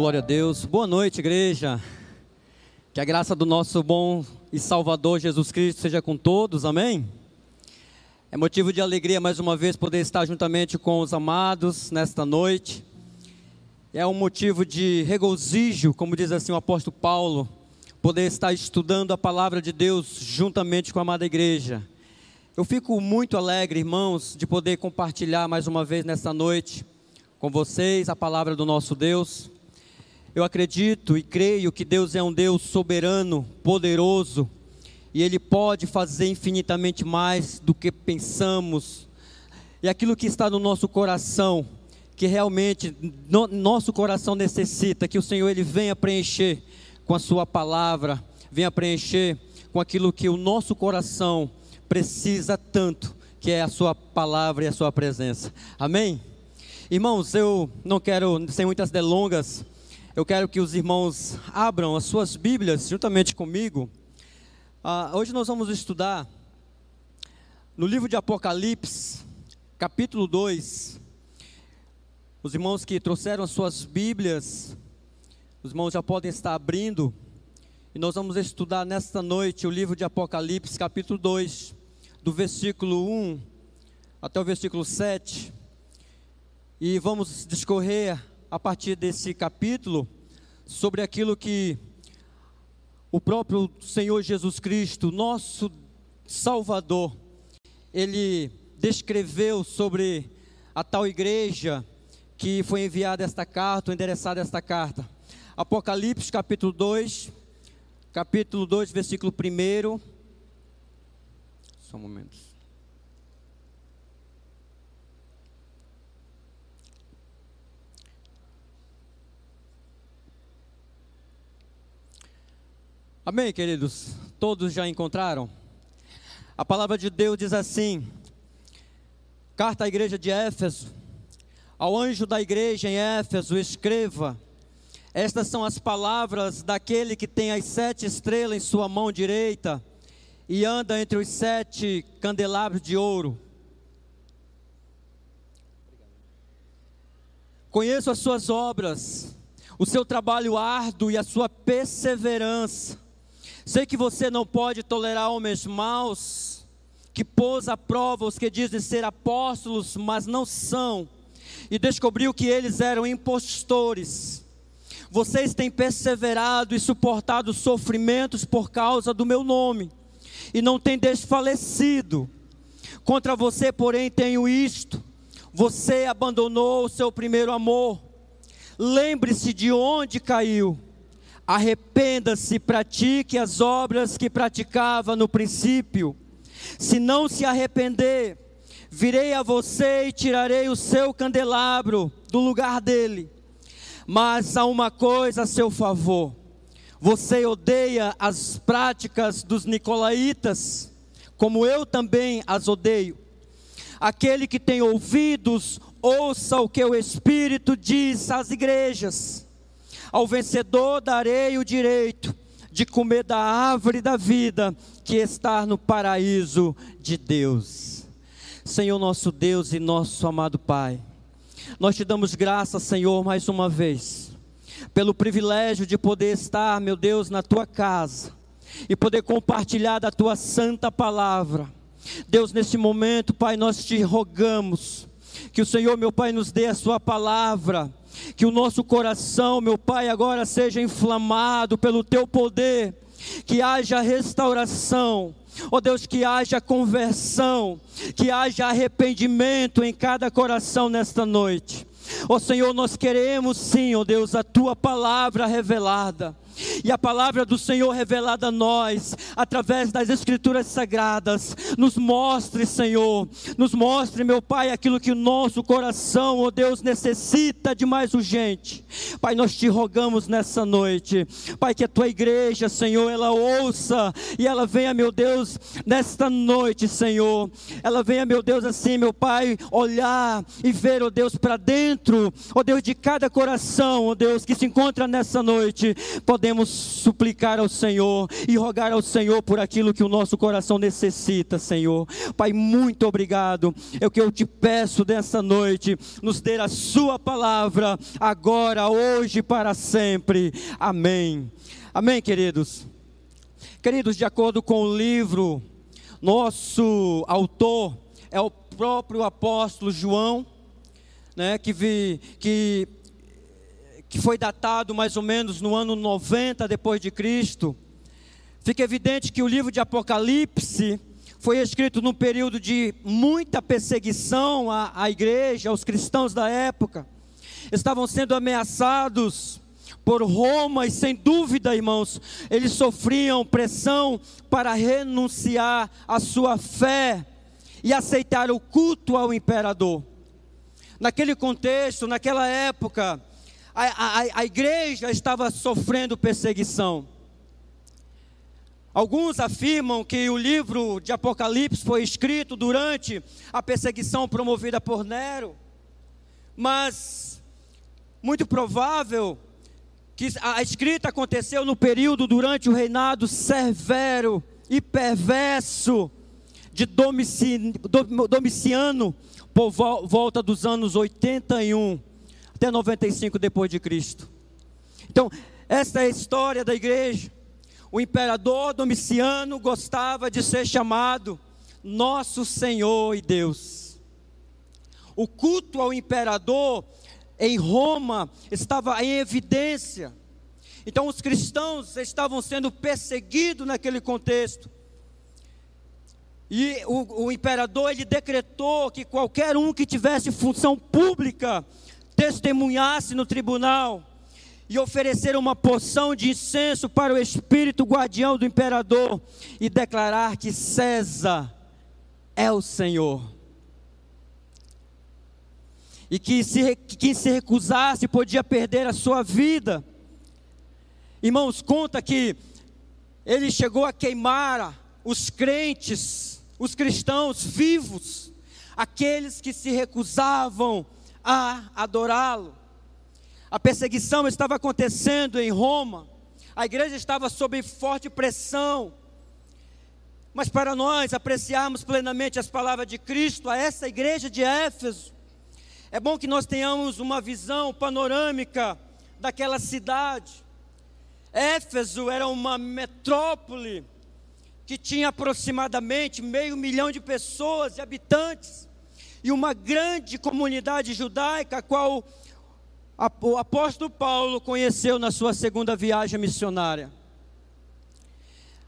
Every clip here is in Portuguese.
Glória a Deus. Boa noite, igreja. Que a graça do nosso bom e Salvador Jesus Cristo seja com todos, amém? É motivo de alegria mais uma vez poder estar juntamente com os amados nesta noite. É um motivo de regozijo, como diz assim o apóstolo Paulo, poder estar estudando a palavra de Deus juntamente com a amada igreja. Eu fico muito alegre, irmãos, de poder compartilhar mais uma vez nesta noite com vocês a palavra do nosso Deus. Eu acredito e creio que Deus é um Deus soberano, poderoso, e Ele pode fazer infinitamente mais do que pensamos. E aquilo que está no nosso coração, que realmente no, nosso coração necessita, que o Senhor Ele venha preencher com a Sua palavra, venha preencher com aquilo que o nosso coração precisa tanto, que é a Sua palavra e a Sua presença. Amém? Irmãos, eu não quero, sem muitas delongas, eu quero que os irmãos abram as suas Bíblias juntamente comigo. Ah, hoje nós vamos estudar no livro de Apocalipse, capítulo 2. Os irmãos que trouxeram as suas Bíblias, os irmãos já podem estar abrindo. E nós vamos estudar nesta noite o livro de Apocalipse, capítulo 2, do versículo 1 até o versículo 7. E vamos discorrer a partir desse capítulo sobre aquilo que o próprio Senhor Jesus Cristo, nosso Salvador, ele descreveu sobre a tal igreja que foi enviada esta carta, endereçada esta carta. Apocalipse capítulo 2, capítulo 2, versículo 1. Só um momento. Amém, queridos? Todos já encontraram? A palavra de Deus diz assim: Carta à igreja de Éfeso, ao anjo da igreja em Éfeso, escreva: Estas são as palavras daquele que tem as sete estrelas em sua mão direita e anda entre os sete candelabros de ouro. Conheço as suas obras, o seu trabalho árduo e a sua perseverança Sei que você não pode tolerar homens maus, que pôs à prova os que dizem ser apóstolos, mas não são, e descobriu que eles eram impostores. Vocês têm perseverado e suportado sofrimentos por causa do meu nome, e não têm desfalecido. Contra você, porém, tenho isto: você abandonou o seu primeiro amor. Lembre-se de onde caiu Arrependa-se, pratique as obras que praticava no princípio. Se não se arrepender, virei a você e tirarei o seu candelabro do lugar dele. Mas há uma coisa a seu favor: você odeia as práticas dos nicolaítas, como eu também as odeio. Aquele que tem ouvidos, ouça o que o Espírito diz às igrejas. Ao vencedor darei o direito de comer da árvore da vida que está no paraíso de Deus. Senhor nosso Deus e nosso amado Pai, nós te damos graça, Senhor, mais uma vez, pelo privilégio de poder estar, meu Deus, na tua casa e poder compartilhar da tua santa palavra. Deus, neste momento, Pai, nós te rogamos que o Senhor, meu Pai, nos dê a sua palavra que o nosso coração, meu Pai, agora seja inflamado pelo teu poder, que haja restauração. Ó oh Deus, que haja conversão, que haja arrependimento em cada coração nesta noite. Ó oh Senhor, nós queremos sim, ó oh Deus, a tua palavra revelada e a palavra do Senhor revelada a nós, através das Escrituras Sagradas, nos mostre, Senhor, nos mostre, meu Pai, aquilo que o nosso coração, ó oh Deus, necessita de mais urgente. Pai, nós te rogamos nessa noite, Pai, que a tua igreja, Senhor, ela ouça e ela venha, meu Deus, nesta noite, Senhor, ela venha, meu Deus, assim, meu Pai, olhar e ver, ó oh Deus, para dentro, ó oh Deus, de cada coração, ó Deus, que se encontra nessa noite, podemos podemos suplicar ao Senhor e rogar ao Senhor por aquilo que o nosso coração necessita, Senhor. Pai, muito obrigado. É o que eu te peço dessa noite, nos dê a Sua palavra, agora, hoje, para sempre. Amém. Amém, queridos. Queridos, de acordo com o livro, nosso autor é o próprio apóstolo João, né, que, vi, que que foi datado mais ou menos no ano 90 depois de Cristo, fica evidente que o livro de Apocalipse foi escrito num período de muita perseguição à, à igreja, aos cristãos da época. Estavam sendo ameaçados por Roma e sem dúvida, irmãos, eles sofriam pressão para renunciar à sua fé e aceitar o culto ao imperador. Naquele contexto, naquela época, a, a, a igreja estava sofrendo perseguição. Alguns afirmam que o livro de Apocalipse foi escrito durante a perseguição promovida por Nero, mas muito provável que a escrita aconteceu no período durante o reinado severo e perverso de Domiciano, por volta dos anos 81 até 95 depois de Cristo. Então, essa é a história da igreja. O imperador Domiciano gostava de ser chamado nosso Senhor e Deus. O culto ao imperador em Roma estava em evidência. Então os cristãos estavam sendo perseguidos naquele contexto. E o, o, imperador ele decretou que qualquer um que tivesse função pública testemunhasse no tribunal e oferecer uma porção de incenso para o espírito guardião do imperador e declarar que César é o Senhor. E que se, quem se recusasse podia perder a sua vida. Irmãos, conta que ele chegou a queimar os crentes, os cristãos vivos, aqueles que se recusavam a adorá-lo. A perseguição estava acontecendo em Roma, a igreja estava sob forte pressão. Mas para nós apreciarmos plenamente as palavras de Cristo a essa igreja de Éfeso, é bom que nós tenhamos uma visão panorâmica daquela cidade. Éfeso era uma metrópole que tinha aproximadamente meio milhão de pessoas e habitantes e uma grande comunidade judaica, a qual o apóstolo Paulo conheceu na sua segunda viagem missionária.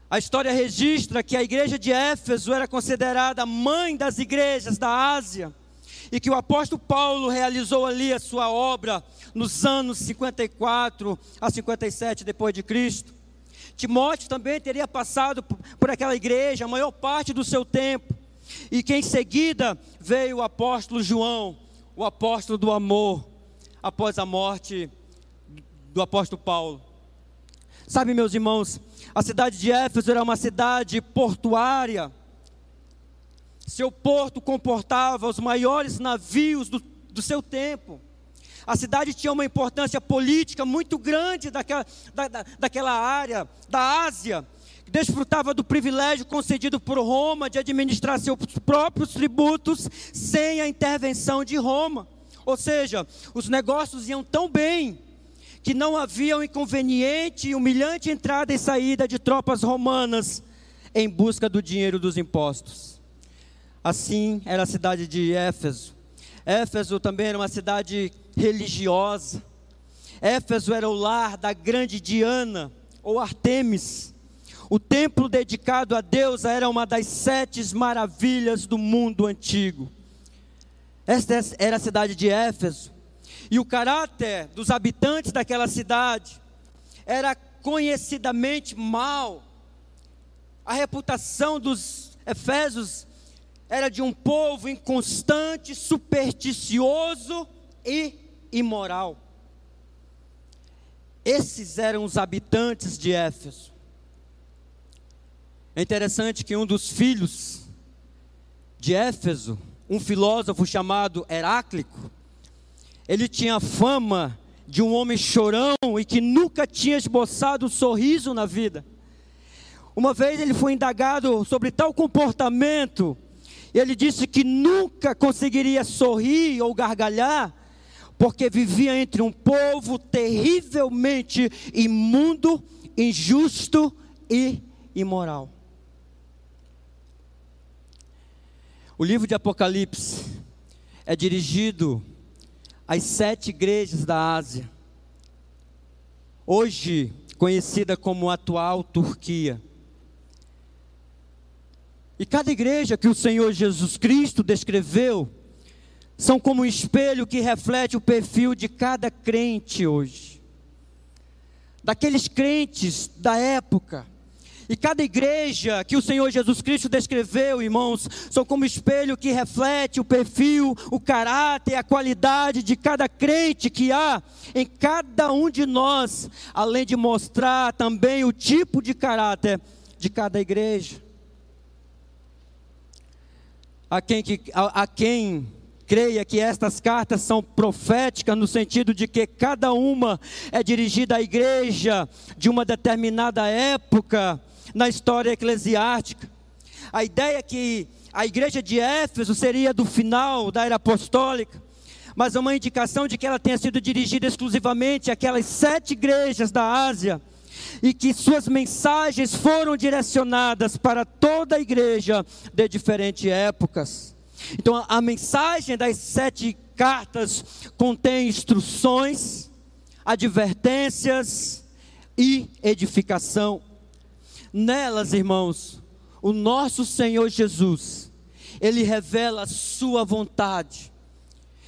A história registra que a igreja de Éfeso era considerada mãe das igrejas da Ásia e que o apóstolo Paulo realizou ali a sua obra nos anos 54 a 57 depois de Cristo. Timóteo também teria passado por aquela igreja a maior parte do seu tempo. E que em seguida veio o apóstolo João, o apóstolo do amor, após a morte do apóstolo Paulo. Sabe, meus irmãos, a cidade de Éfeso era uma cidade portuária. Seu porto comportava os maiores navios do, do seu tempo. A cidade tinha uma importância política muito grande daquela, da, da, daquela área, da Ásia desfrutava do privilégio concedido por Roma de administrar seus próprios tributos sem a intervenção de Roma. Ou seja, os negócios iam tão bem que não havia um inconveniente e humilhante entrada e saída de tropas romanas em busca do dinheiro dos impostos. Assim era a cidade de Éfeso. Éfeso também era uma cidade religiosa. Éfeso era o lar da grande Diana ou Artemis o templo dedicado a Deus era uma das sete maravilhas do mundo antigo. Esta era a cidade de Éfeso. E o caráter dos habitantes daquela cidade era conhecidamente mau. A reputação dos Efésios era de um povo inconstante, supersticioso e imoral. Esses eram os habitantes de Éfeso. É interessante que um dos filhos de Éfeso, um filósofo chamado Heráclito, ele tinha fama de um homem chorão e que nunca tinha esboçado um sorriso na vida. Uma vez ele foi indagado sobre tal comportamento, e ele disse que nunca conseguiria sorrir ou gargalhar, porque vivia entre um povo terrivelmente imundo, injusto e imoral. O livro de Apocalipse é dirigido às sete igrejas da Ásia, hoje conhecida como atual Turquia. E cada igreja que o Senhor Jesus Cristo descreveu são como um espelho que reflete o perfil de cada crente hoje. Daqueles crentes da época e cada igreja que o Senhor Jesus Cristo descreveu, irmãos, são como espelho que reflete o perfil, o caráter, a qualidade de cada crente que há em cada um de nós, além de mostrar também o tipo de caráter de cada igreja. A quem, que, a, a quem creia que estas cartas são proféticas no sentido de que cada uma é dirigida à igreja de uma determinada época na história eclesiástica. A ideia é que a igreja de Éfeso seria do final da era apostólica, mas é uma indicação de que ela tenha sido dirigida exclusivamente àquelas sete igrejas da Ásia e que suas mensagens foram direcionadas para toda a igreja de diferentes épocas. Então, a mensagem das sete cartas contém instruções, advertências e edificação. Nelas, irmãos, o nosso Senhor Jesus, ele revela a sua vontade,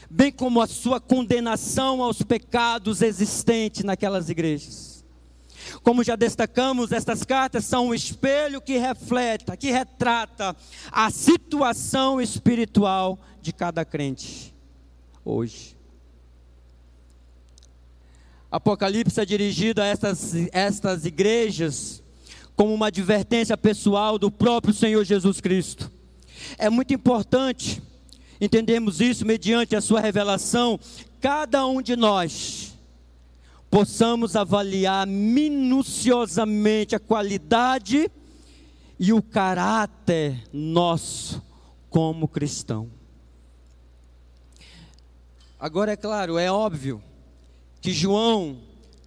bem como a sua condenação aos pecados existentes naquelas igrejas. Como já destacamos, estas cartas são um espelho que reflete, que retrata a situação espiritual de cada crente hoje. Apocalipse é dirigido a estas, estas igrejas como uma advertência pessoal do próprio Senhor Jesus Cristo. É muito importante entendermos isso mediante a sua revelação, cada um de nós possamos avaliar minuciosamente a qualidade e o caráter nosso como cristão. Agora é claro, é óbvio que João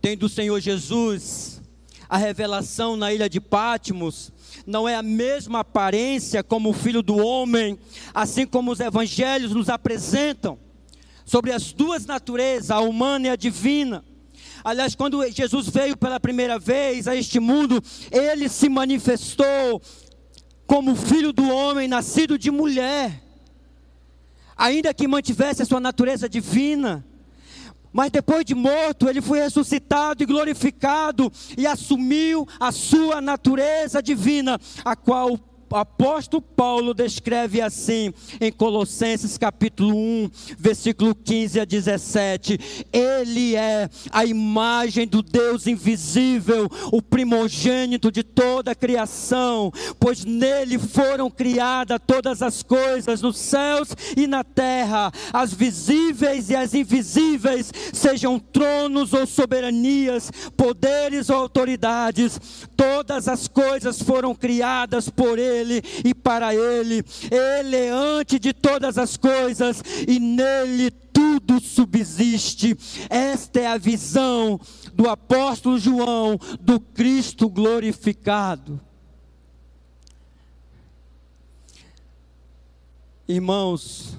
tem do Senhor Jesus a revelação na ilha de Pátimos não é a mesma aparência como o filho do homem, assim como os evangelhos nos apresentam, sobre as duas naturezas, a humana e a divina. Aliás, quando Jesus veio pela primeira vez a este mundo, ele se manifestou como filho do homem, nascido de mulher, ainda que mantivesse a sua natureza divina mas depois de morto, ele foi ressuscitado e glorificado e assumiu a sua natureza divina, a qual o apóstolo Paulo descreve assim em Colossenses capítulo 1, versículo 15 a 17: Ele é a imagem do Deus invisível, o primogênito de toda a criação, pois nele foram criadas todas as coisas nos céus e na terra, as visíveis e as invisíveis, sejam tronos ou soberanias, poderes ou autoridades, todas as coisas foram criadas por ele ele e para Ele. Ele é antes de todas as coisas e nele tudo subsiste. Esta é a visão do apóstolo João do Cristo glorificado. Irmãos,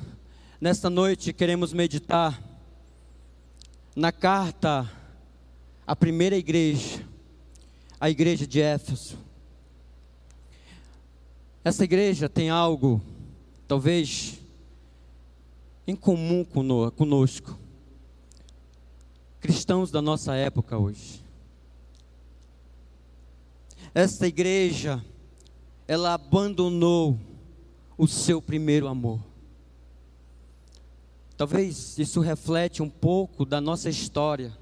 nesta noite queremos meditar na carta à primeira igreja, a igreja de Éfeso. Essa igreja tem algo, talvez, em comum conosco. Cristãos da nossa época hoje. Esta igreja, ela abandonou o seu primeiro amor. Talvez isso reflete um pouco da nossa história.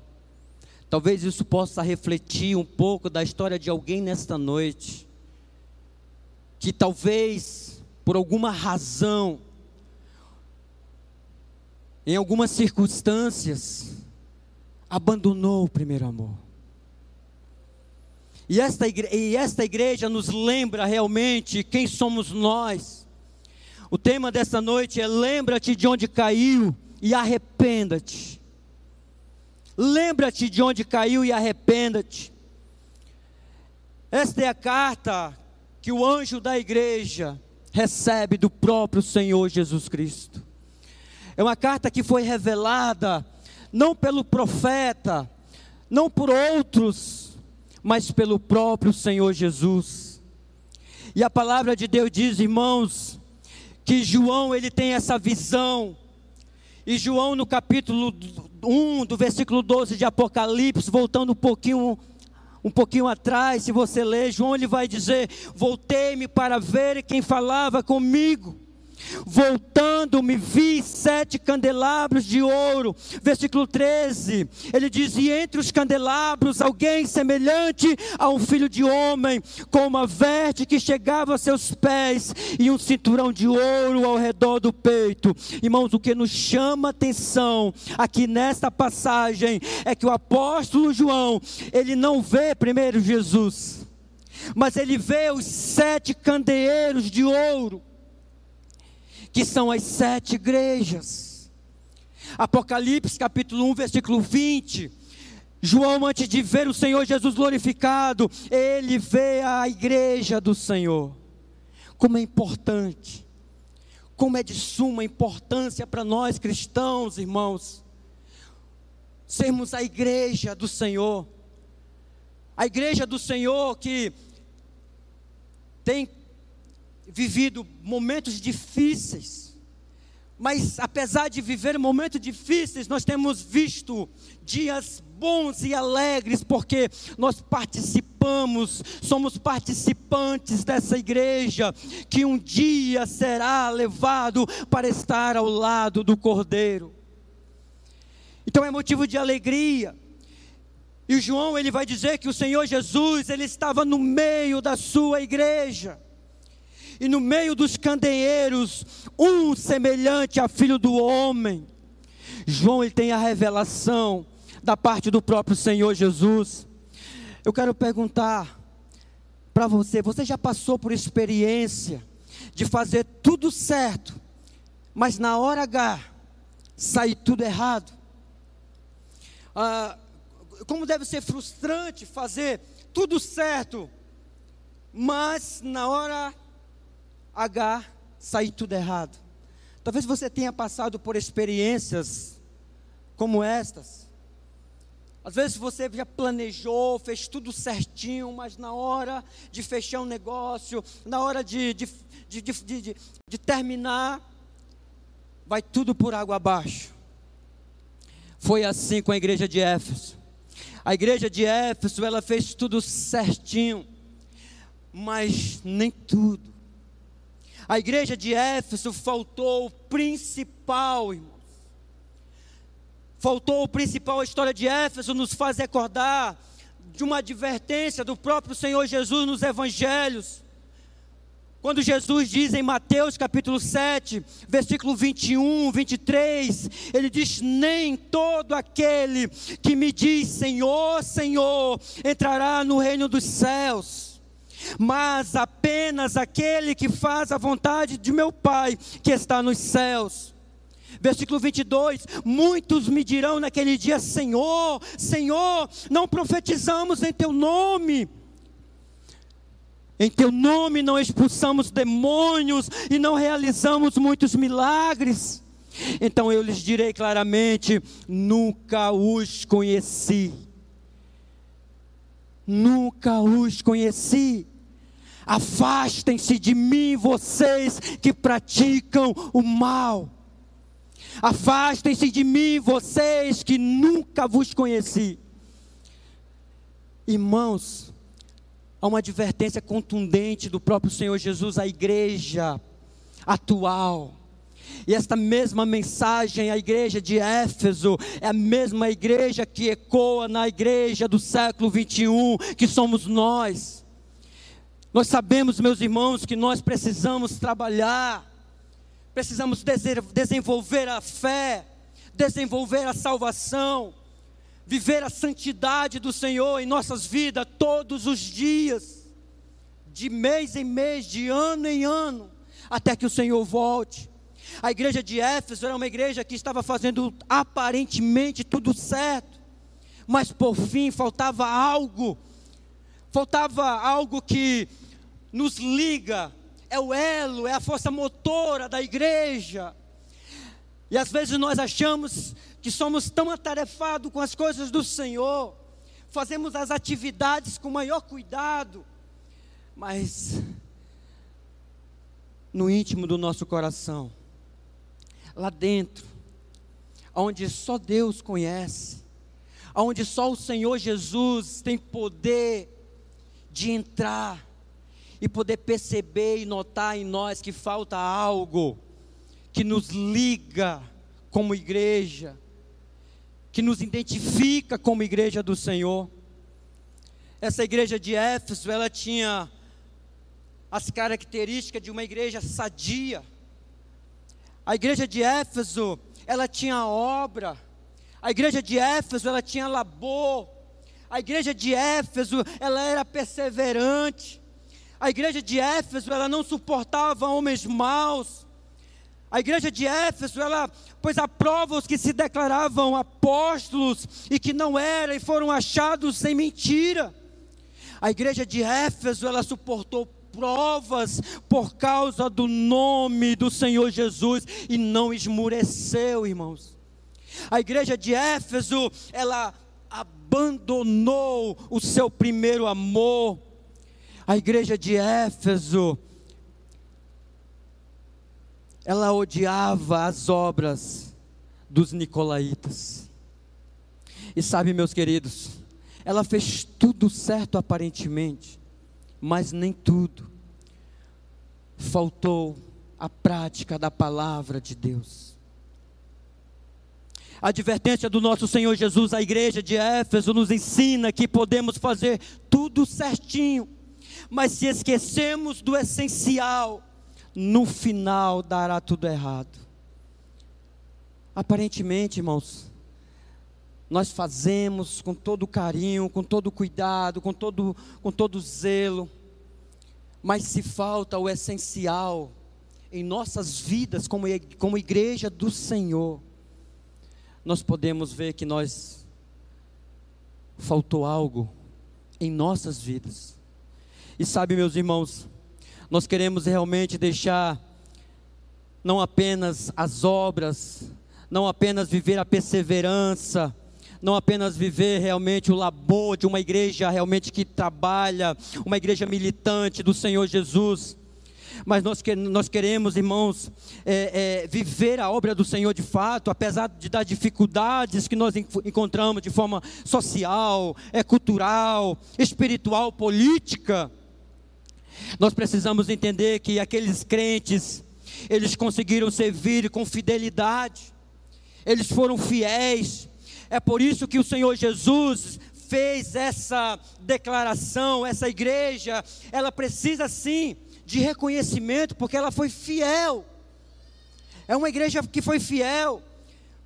Talvez isso possa refletir um pouco da história de alguém nesta noite que talvez por alguma razão, em algumas circunstâncias, abandonou o primeiro amor. E esta, igreja, e esta igreja nos lembra realmente quem somos nós. O tema desta noite é: lembra-te de onde caiu e arrependa-te. Lembra-te de onde caiu e arrependa-te. Esta é a carta que o anjo da igreja recebe do próprio Senhor Jesus Cristo. É uma carta que foi revelada não pelo profeta, não por outros, mas pelo próprio Senhor Jesus. E a palavra de Deus diz, irmãos, que João ele tem essa visão. E João no capítulo 1, do versículo 12 de Apocalipse, voltando um pouquinho um pouquinho atrás, se você ler, João ele vai dizer: "Voltei-me para ver quem falava comigo". Voltando, me vi sete candelabros de ouro. Versículo 13. Ele diz: E entre os candelabros, alguém semelhante a um filho de homem, com uma veste que chegava a seus pés e um cinturão de ouro ao redor do peito. Irmãos, o que nos chama atenção aqui nesta passagem é que o apóstolo João, ele não vê primeiro Jesus, mas ele vê os sete candeeiros de ouro que são as sete igrejas. Apocalipse capítulo 1, versículo 20. João, antes de ver o Senhor Jesus glorificado, ele vê a igreja do Senhor. Como é importante, como é de suma importância para nós cristãos, irmãos, sermos a igreja do Senhor. A igreja do Senhor que tem vivido momentos difíceis, mas apesar de viver momentos difíceis, nós temos visto dias bons e alegres, porque nós participamos, somos participantes dessa igreja, que um dia será levado para estar ao lado do Cordeiro. Então é motivo de alegria. E João ele vai dizer que o Senhor Jesus ele estava no meio da sua igreja e no meio dos candeeiros, um semelhante a filho do homem. João ele tem a revelação da parte do próprio Senhor Jesus. Eu quero perguntar para você: você já passou por experiência de fazer tudo certo, mas na hora H sair tudo errado? Ah, como deve ser frustrante fazer tudo certo, mas na hora H, sair tudo errado. Talvez você tenha passado por experiências como estas. Às vezes você já planejou, fez tudo certinho, mas na hora de fechar um negócio, na hora de, de, de, de, de terminar, vai tudo por água abaixo. Foi assim com a igreja de Éfeso. A igreja de Éfeso, ela fez tudo certinho, mas nem tudo. A igreja de Éfeso faltou o principal, irmãos. Faltou o principal. A história de Éfeso nos faz recordar de uma advertência do próprio Senhor Jesus nos evangelhos. Quando Jesus diz em Mateus capítulo 7, versículo 21, 23, ele diz: Nem todo aquele que me diz Senhor, Senhor, entrará no reino dos céus mas apenas aquele que faz a vontade de meu Pai que está nos céus. Versículo 22: Muitos me dirão naquele dia: Senhor, Senhor, não profetizamos em teu nome. Em teu nome não expulsamos demônios e não realizamos muitos milagres. Então eu lhes direi claramente: nunca os conheci. Nunca os conheci. Afastem-se de mim, vocês que praticam o mal. Afastem-se de mim, vocês que nunca vos conheci. Irmãos, há uma advertência contundente do próprio Senhor Jesus à igreja atual. E esta mesma mensagem, a igreja de Éfeso, é a mesma igreja que ecoa na igreja do século 21, que somos nós. Nós sabemos, meus irmãos, que nós precisamos trabalhar, precisamos desenvolver a fé, desenvolver a salvação, viver a santidade do Senhor em nossas vidas todos os dias, de mês em mês, de ano em ano, até que o Senhor volte. A igreja de Éfeso era uma igreja que estava fazendo aparentemente tudo certo, mas por fim faltava algo, faltava algo que nos liga, é o elo, é a força motora da igreja. E às vezes nós achamos que somos tão atarefados com as coisas do Senhor, fazemos as atividades com maior cuidado, mas no íntimo do nosso coração, lá dentro, onde só Deus conhece, onde só o Senhor Jesus tem poder de entrar e poder perceber e notar em nós que falta algo que nos liga como igreja, que nos identifica como igreja do Senhor. Essa igreja de Éfeso, ela tinha as características de uma igreja sadia. A igreja de Éfeso, ela tinha obra. A igreja de Éfeso, ela tinha labor. A igreja de Éfeso, ela era perseverante. A igreja de Éfeso, ela não suportava homens maus. A igreja de Éfeso, ela, pois aprova os que se declaravam apóstolos e que não eram e foram achados sem mentira. A igreja de Éfeso, ela suportou provas por causa do nome do Senhor Jesus e não esmureceu, irmãos. A igreja de Éfeso, ela abandonou o seu primeiro amor. A igreja de Éfeso, ela odiava as obras dos nicolaítas. E sabe, meus queridos, ela fez tudo certo aparentemente, mas nem tudo. Faltou a prática da palavra de Deus. A advertência do nosso Senhor Jesus à igreja de Éfeso nos ensina que podemos fazer tudo certinho, mas se esquecemos do essencial, no final dará tudo errado. Aparentemente, irmãos, nós fazemos com todo carinho, com todo cuidado, com todo, com todo zelo, mas se falta o essencial em nossas vidas como, como igreja do Senhor, nós podemos ver que nós faltou algo em nossas vidas. E sabe, meus irmãos, nós queremos realmente deixar não apenas as obras, não apenas viver a perseverança, não apenas viver realmente o labor de uma igreja realmente que trabalha, uma igreja militante do Senhor Jesus, mas nós, que, nós queremos, irmãos, é, é, viver a obra do Senhor de fato, apesar de das dificuldades que nós encontramos de forma social, é, cultural, espiritual, política. Nós precisamos entender que aqueles crentes, eles conseguiram servir com fidelidade, eles foram fiéis. É por isso que o Senhor Jesus fez essa declaração, essa igreja, ela precisa sim de reconhecimento, porque ela foi fiel. É uma igreja que foi fiel.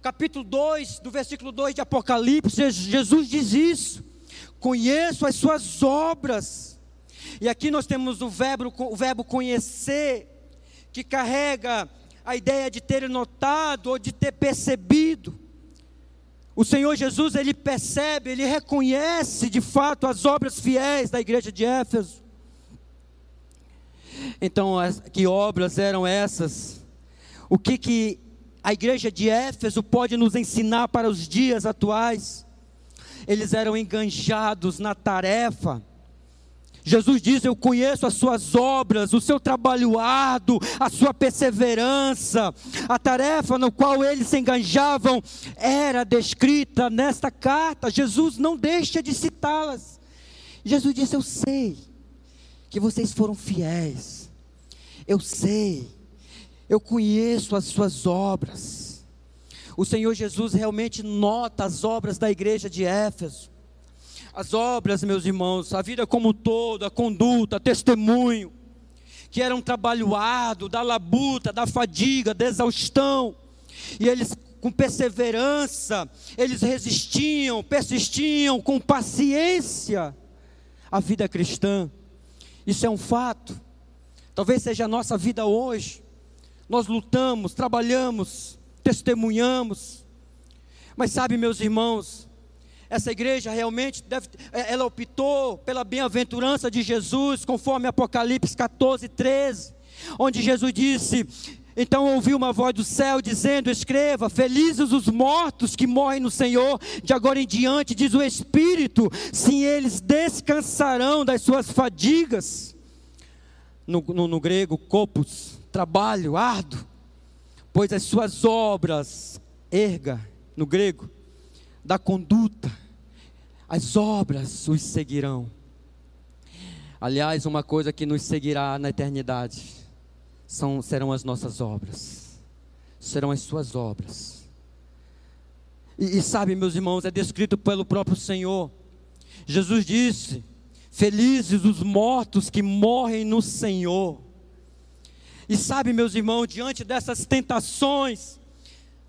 Capítulo 2, do versículo 2 de Apocalipse, Jesus diz isso: Conheço as suas obras e aqui nós temos o verbo, o verbo conhecer, que carrega a ideia de ter notado ou de ter percebido. O Senhor Jesus, ele percebe, ele reconhece de fato as obras fiéis da igreja de Éfeso. Então, que obras eram essas? O que, que a igreja de Éfeso pode nos ensinar para os dias atuais? Eles eram enganjados na tarefa Jesus diz: Eu conheço as suas obras, o seu trabalho árduo, a sua perseverança. A tarefa no qual eles se enganjavam era descrita nesta carta. Jesus não deixa de citá-las. Jesus disse: Eu sei que vocês foram fiéis. Eu sei. Eu conheço as suas obras. O Senhor Jesus realmente nota as obras da igreja de Éfeso. As obras, meus irmãos, a vida como todo, a conduta, testemunho, que era um trabalho árduo, da labuta, da fadiga, da exaustão. E eles, com perseverança, eles resistiam, persistiam com paciência a vida cristã. Isso é um fato. Talvez seja a nossa vida hoje. Nós lutamos, trabalhamos, testemunhamos. Mas sabe, meus irmãos, essa igreja realmente deve, é, ela optou pela bem-aventurança de Jesus, conforme Apocalipse 14, 13, onde Jesus disse: então ouviu uma voz do céu dizendo: Escreva, felizes os mortos que morrem no Senhor, de agora em diante, diz o Espírito, sim, eles descansarão das suas fadigas. No, no, no grego, copos, trabalho árduo, pois as suas obras, erga, no grego, da conduta, as obras os seguirão. Aliás, uma coisa que nos seguirá na eternidade são, serão as nossas obras, serão as suas obras. E, e sabe, meus irmãos, é descrito pelo próprio Senhor. Jesus disse: Felizes os mortos que morrem no Senhor. E sabe, meus irmãos, diante dessas tentações,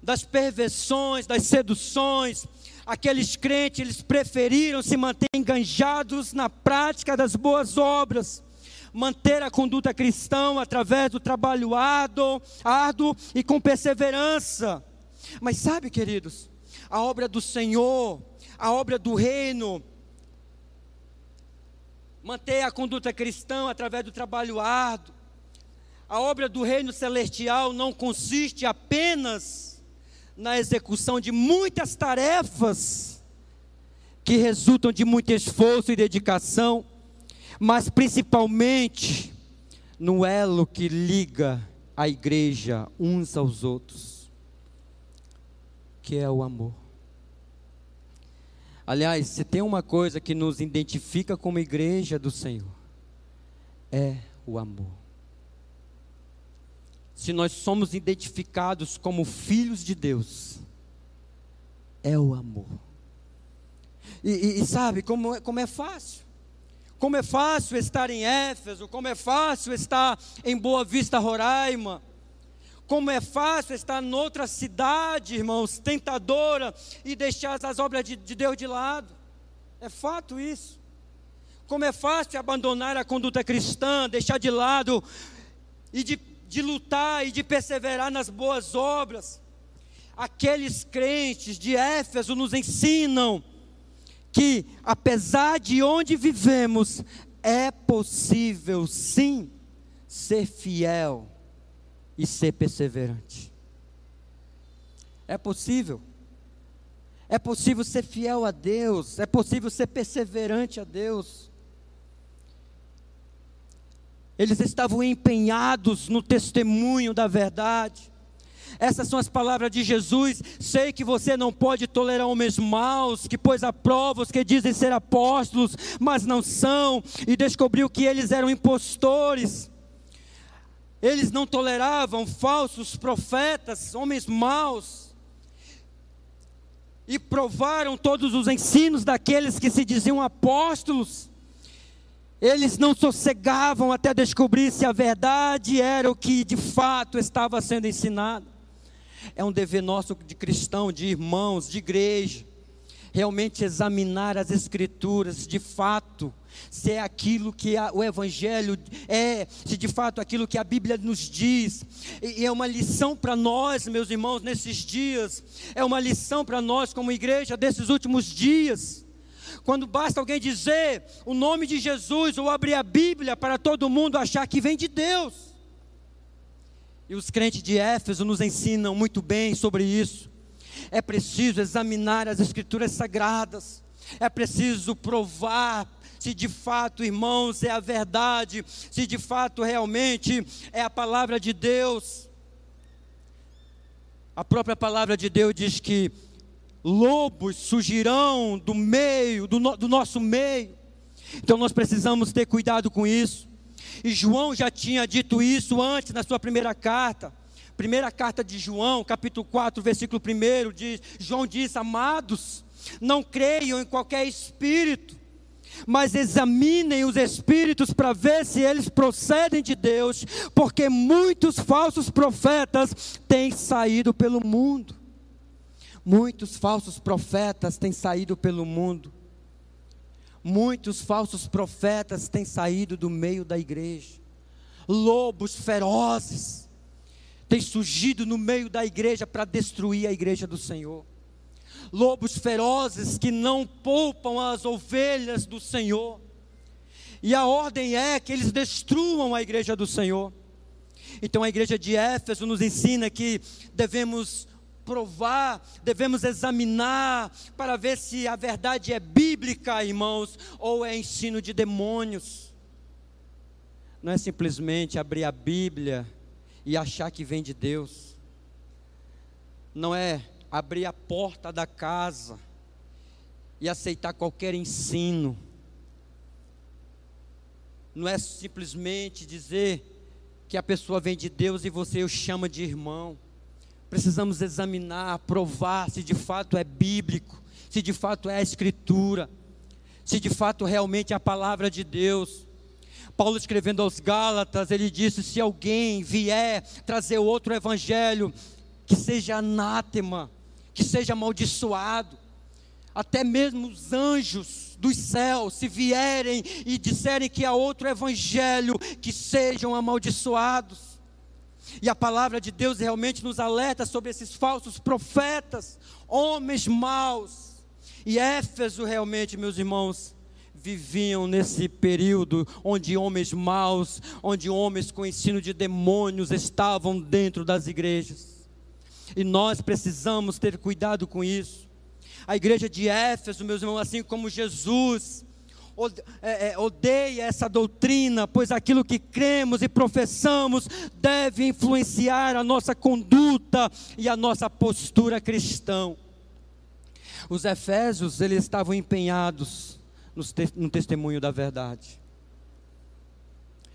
das perversões, das seduções, aqueles crentes, eles preferiram se manter enganjados na prática das boas obras manter a conduta cristã através do trabalho árduo, árduo e com perseverança. Mas sabe, queridos, a obra do Senhor, a obra do reino, manter a conduta cristã através do trabalho árduo. A obra do reino celestial não consiste apenas na execução de muitas tarefas que resultam de muito esforço e dedicação, mas principalmente no elo que liga a igreja uns aos outros, que é o amor. Aliás, se tem uma coisa que nos identifica como igreja do Senhor, é o amor. Se nós somos identificados como filhos de Deus, é o amor. E, e, e sabe como, é, como é fácil? Como é fácil estar em Éfeso, como é fácil estar em Boa Vista, Roraima. Como é fácil estar noutra cidade, irmãos, tentadora, e deixar as obras de, de Deus de lado. É fato isso. Como é fácil abandonar a conduta cristã, deixar de lado e de, de lutar e de perseverar nas boas obras. Aqueles crentes de Éfeso nos ensinam que, apesar de onde vivemos, é possível sim ser fiel e ser perseverante. É possível. É possível ser fiel a Deus, é possível ser perseverante a Deus. Eles estavam empenhados no testemunho da verdade. Essas são as palavras de Jesus. Sei que você não pode tolerar homens maus, que pôs a prova os que dizem ser apóstolos, mas não são, e descobriu que eles eram impostores. Eles não toleravam falsos profetas, homens maus. E provaram todos os ensinos daqueles que se diziam apóstolos. Eles não sossegavam até descobrir se a verdade era o que de fato estava sendo ensinado. É um dever nosso de cristão, de irmãos, de igreja, realmente examinar as Escrituras de fato, se é aquilo que a, o Evangelho é, se de fato aquilo que a Bíblia nos diz, e, e é uma lição para nós, meus irmãos, nesses dias, é uma lição para nós, como igreja, desses últimos dias. Quando basta alguém dizer o nome de Jesus ou abrir a Bíblia para todo mundo achar que vem de Deus. E os crentes de Éfeso nos ensinam muito bem sobre isso. É preciso examinar as escrituras sagradas. É preciso provar se de fato, irmãos, é a verdade, se de fato realmente é a palavra de Deus. A própria palavra de Deus diz que lobos surgirão do meio, do, no, do nosso meio. Então nós precisamos ter cuidado com isso. E João já tinha dito isso antes na sua primeira carta. Primeira carta de João, capítulo 4, versículo 1, diz, João diz: Amados, não creiam em qualquer espírito, mas examinem os espíritos para ver se eles procedem de Deus, porque muitos falsos profetas têm saído pelo mundo. Muitos falsos profetas têm saído pelo mundo. Muitos falsos profetas têm saído do meio da igreja. Lobos ferozes têm surgido no meio da igreja para destruir a igreja do Senhor lobos ferozes que não poupam as ovelhas do Senhor. E a ordem é que eles destruam a igreja do Senhor. Então a igreja de Éfeso nos ensina que devemos provar, devemos examinar para ver se a verdade é bíblica, irmãos, ou é ensino de demônios. Não é simplesmente abrir a Bíblia e achar que vem de Deus. Não é abrir a porta da casa e aceitar qualquer ensino. Não é simplesmente dizer que a pessoa vem de Deus e você o chama de irmão. Precisamos examinar, provar se de fato é bíblico, se de fato é a Escritura, se de fato realmente é a palavra de Deus. Paulo escrevendo aos Gálatas, ele disse: se alguém vier trazer outro evangelho, que seja anátema, que seja amaldiçoado. Até mesmo os anjos dos céus, se vierem e disserem que há outro evangelho, que sejam amaldiçoados. E a palavra de Deus realmente nos alerta sobre esses falsos profetas, homens maus. E Éfeso realmente, meus irmãos, viviam nesse período onde homens maus, onde homens com ensino de demônios estavam dentro das igrejas. E nós precisamos ter cuidado com isso. A igreja de Éfeso, meus irmãos, assim como Jesus, odeia essa doutrina, pois aquilo que cremos e professamos deve influenciar a nossa conduta e a nossa postura cristã. Os Efésios, eles estavam empenhados no testemunho da verdade.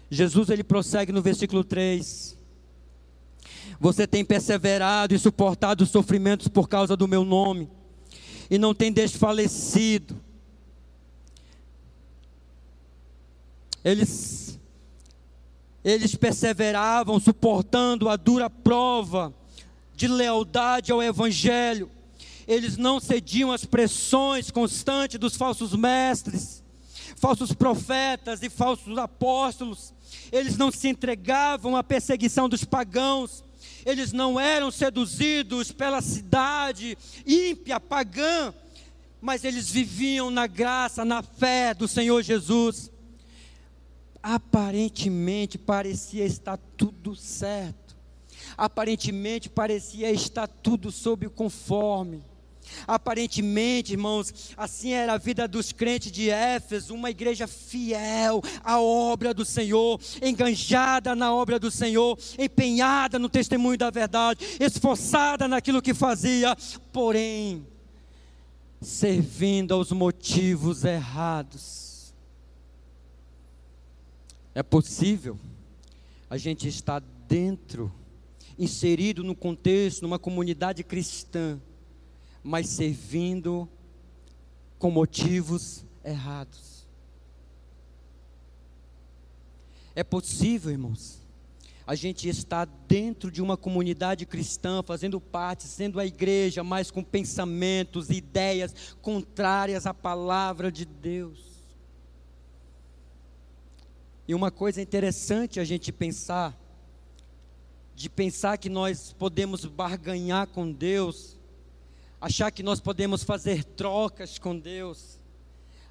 Jesus, ele prossegue no versículo 3. Você tem perseverado e suportado os sofrimentos por causa do meu nome, e não tem desfalecido. Eles, eles perseveravam suportando a dura prova de lealdade ao Evangelho. Eles não cediam às pressões constantes dos falsos mestres, falsos profetas e falsos apóstolos. Eles não se entregavam à perseguição dos pagãos eles não eram seduzidos pela cidade ímpia, pagã, mas eles viviam na graça, na fé do Senhor Jesus. Aparentemente parecia estar tudo certo, aparentemente parecia estar tudo sob o conforme. Aparentemente, irmãos, assim era a vida dos crentes de Éfeso, uma igreja fiel à obra do Senhor, enganjada na obra do Senhor, empenhada no testemunho da verdade, esforçada naquilo que fazia, porém, servindo aos motivos errados. É possível a gente estar dentro, inserido no contexto, numa comunidade cristã, mas servindo com motivos errados. É possível, irmãos, a gente estar dentro de uma comunidade cristã, fazendo parte, sendo a igreja, mas com pensamentos, ideias contrárias à palavra de Deus. E uma coisa interessante a gente pensar, de pensar que nós podemos barganhar com Deus, achar que nós podemos fazer trocas com Deus,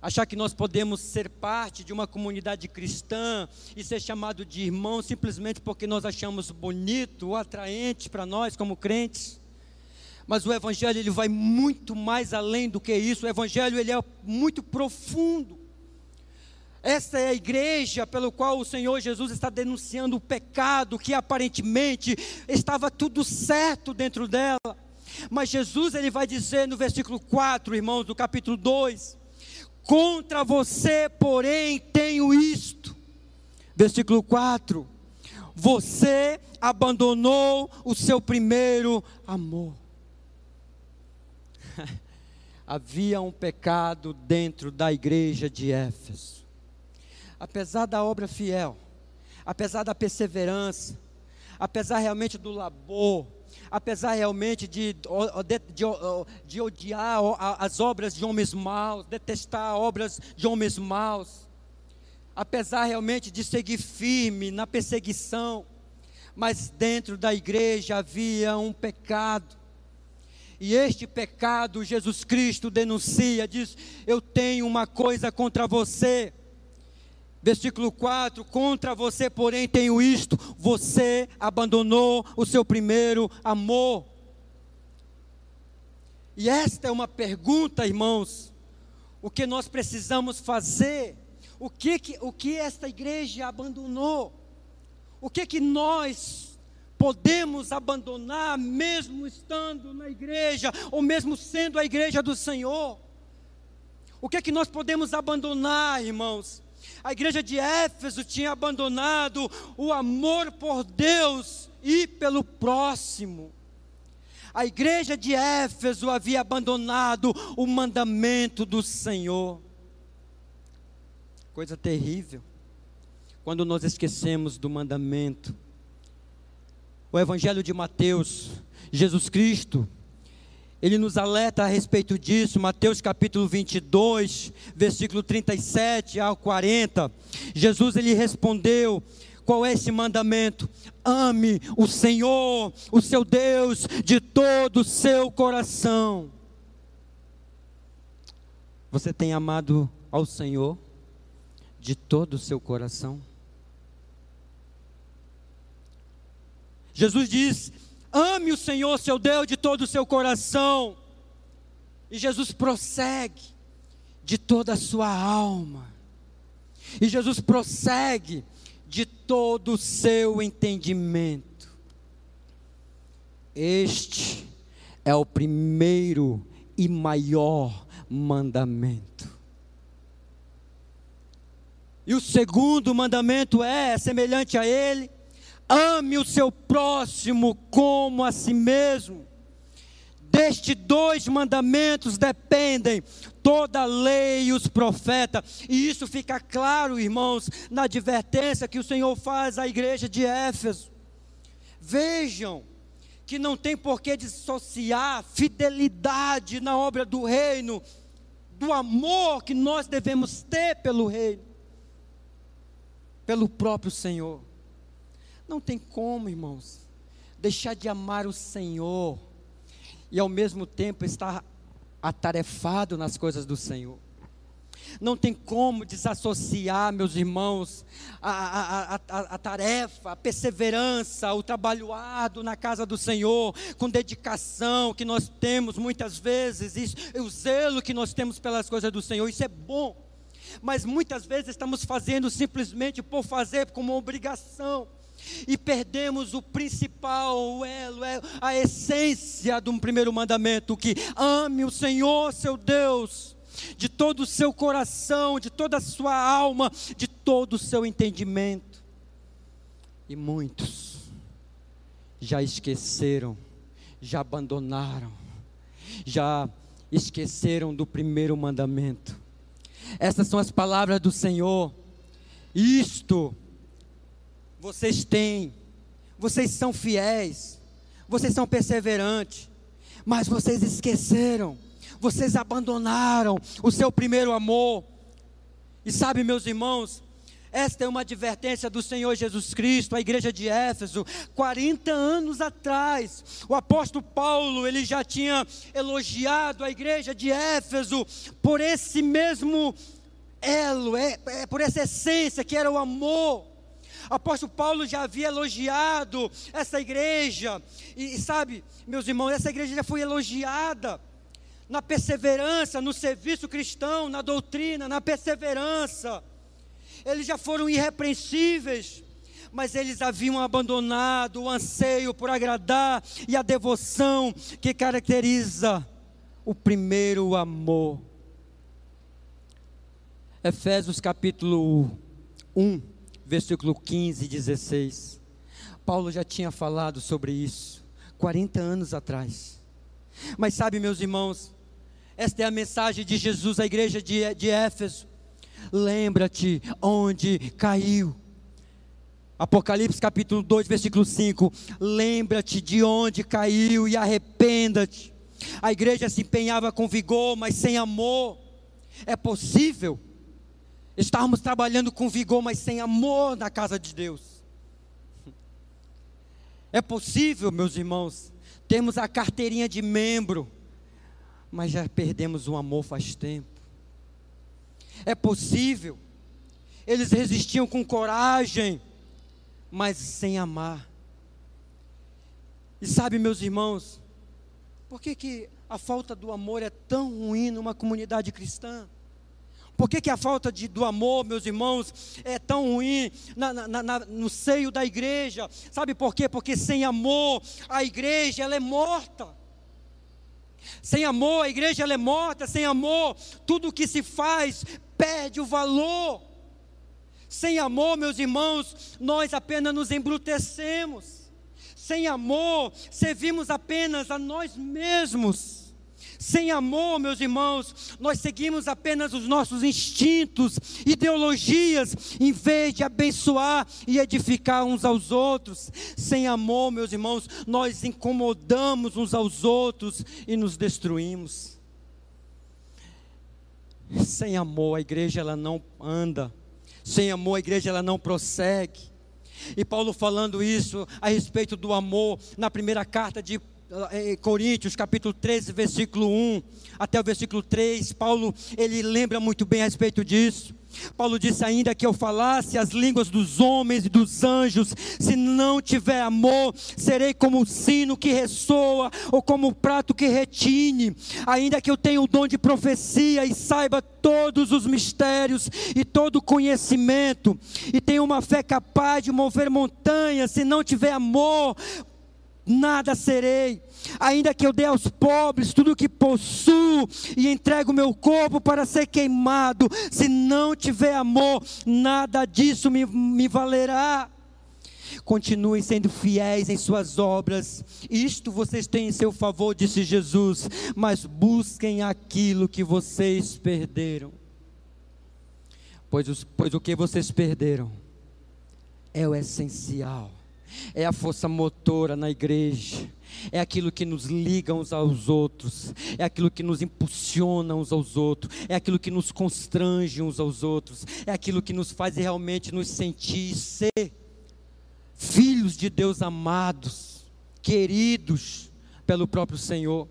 achar que nós podemos ser parte de uma comunidade cristã e ser chamado de irmão simplesmente porque nós achamos bonito ou atraente para nós como crentes. Mas o evangelho ele vai muito mais além do que isso. O evangelho ele é muito profundo. Essa é a igreja pelo qual o Senhor Jesus está denunciando o pecado que aparentemente estava tudo certo dentro dela. Mas Jesus ele vai dizer no versículo 4, irmãos, do capítulo 2: Contra você, porém, tenho isto. Versículo 4: Você abandonou o seu primeiro amor. havia um pecado dentro da igreja de Éfeso. Apesar da obra fiel, apesar da perseverança, apesar realmente do labor, apesar realmente de, de, de, de, odiar as obras de homens maus, detestar obras de homens maus, apesar realmente de seguir firme na perseguição, mas dentro da igreja havia um pecado. E este pecado Jesus Cristo denuncia, diz: Eu tenho uma coisa contra você. Versículo 4: Contra você, porém, tenho isto: você abandonou o seu primeiro amor. E esta é uma pergunta, irmãos, o que nós precisamos fazer? O que, que, o que esta igreja abandonou? O que que nós podemos abandonar, mesmo estando na igreja, ou mesmo sendo a igreja do Senhor? O que que nós podemos abandonar, irmãos? A igreja de Éfeso tinha abandonado o amor por Deus e pelo próximo. A igreja de Éfeso havia abandonado o mandamento do Senhor. Coisa terrível quando nós esquecemos do mandamento. O Evangelho de Mateus, Jesus Cristo, ele nos alerta a respeito disso, Mateus capítulo 22, versículo 37 ao 40. Jesus ele respondeu: qual é esse mandamento? Ame o Senhor, o seu Deus, de todo o seu coração. Você tem amado ao Senhor de todo o seu coração? Jesus diz: ame o Senhor seu Deus de todo o seu coração. E Jesus prossegue de toda a sua alma. E Jesus prossegue de todo o seu entendimento. Este é o primeiro e maior mandamento. E o segundo mandamento é semelhante a ele: ame o seu próximo como a si mesmo. Destes dois mandamentos dependem toda a lei e os profetas, e isso fica claro, irmãos, na advertência que o Senhor faz à igreja de Éfeso. Vejam que não tem por que dissociar fidelidade na obra do reino do amor que nós devemos ter pelo reino, pelo próprio Senhor. Não tem como, irmãos, deixar de amar o Senhor e ao mesmo tempo estar atarefado nas coisas do Senhor. Não tem como desassociar, meus irmãos, a, a, a, a, tarefa, a perseverança, o trabalho árduo na casa do Senhor, com dedicação que nós temos muitas vezes, isso, o zelo que nós temos pelas coisas do Senhor, isso é bom. Mas muitas vezes estamos fazendo simplesmente por fazer como obrigação e perdemos o principal, o elo, é a essência do primeiro mandamento, que ame o Senhor seu Deus de todo o seu coração, de toda a sua alma, de todo o seu entendimento. E muitos já esqueceram, já abandonaram, já esqueceram do primeiro mandamento. Essas são as palavras do Senhor. Isto vocês têm, vocês são fiéis, vocês são perseverantes, mas vocês esqueceram, vocês abandonaram o seu primeiro amor. E sabe, meus irmãos, esta é uma advertência do Senhor Jesus Cristo, à igreja de Éfeso, 40 anos atrás. O apóstolo Paulo, ele já tinha elogiado a igreja de Éfeso por esse mesmo elo, é, é, por essa essência que era o amor. Apóstolo Paulo já havia elogiado essa igreja, e, e sabe, meus irmãos, essa igreja já foi elogiada na perseverança, no serviço cristão, na doutrina, na perseverança. Eles já foram irrepreensíveis, mas eles haviam abandonado o anseio por agradar e a devoção que caracteriza o primeiro amor. Efésios capítulo 1 versículo 15 e 16. Paulo já tinha falado sobre isso 40 anos atrás. Mas sabe, meus irmãos, Esta é a mensagem de Jesus à igreja de, de Éfeso. Lembra-te onde caiu. Apocalipse capítulo 2, versículo 5. Lembra-te de onde caiu e arrependa-te. A igreja se empenhava com vigor, mas sem amor. É possível estarmos trabalhando com vigor, mas sem amor na casa de Deus. É possível, meus irmãos, termos a carteirinha de membro, mas já perdemos o amor faz tempo. É possível. Eles resistiam com coragem, mas sem amar. E sabe, meus irmãos, por que, que a falta do amor é tão ruim numa comunidade cristã? Por que, que a falta de, do amor, meus irmãos, é tão ruim na, na, na, no seio da igreja? Sabe por quê? Porque sem amor, a igreja ela é morta. Sem amor, a igreja ela é morta. Sem amor, tudo o que se faz perde o valor. Sem amor, meus irmãos, nós apenas nos embrutecemos. Sem amor, servimos apenas a nós mesmos. Sem amor, meus irmãos, nós seguimos apenas os nossos instintos, ideologias, em vez de abençoar e edificar uns aos outros. Sem amor, meus irmãos, nós incomodamos uns aos outros e nos destruímos. Sem amor, a igreja ela não anda. Sem amor, a igreja ela não prossegue. E Paulo falando isso a respeito do amor na primeira carta de Coríntios, capítulo 13, versículo 1 até o versículo 3, Paulo, ele lembra muito bem a respeito disso. Paulo disse ainda que eu falasse as línguas dos homens e dos anjos, se não tiver amor, serei como o sino que ressoa ou como o prato que retine. Ainda que eu tenha o dom de profecia e saiba todos os mistérios e todo conhecimento, e tenha uma fé capaz de mover montanhas, se não tiver amor, nada serei. Ainda que eu dê aos pobres tudo o que possuo e entregue o meu corpo para ser queimado, se não tiver amor, nada disso me, me valerá. Continuem sendo fiéis em suas obras, isto vocês têm em seu favor, disse Jesus, mas busquem aquilo que vocês perderam. Pois, os, pois o que vocês perderam é o essencial é a força motora na igreja, é aquilo que nos liga uns aos outros, é aquilo que nos impulsiona uns aos outros, é aquilo que nos constrange uns aos outros, é aquilo que nos faz realmente nos sentir ser filhos de Deus amados, queridos pelo próprio Senhor.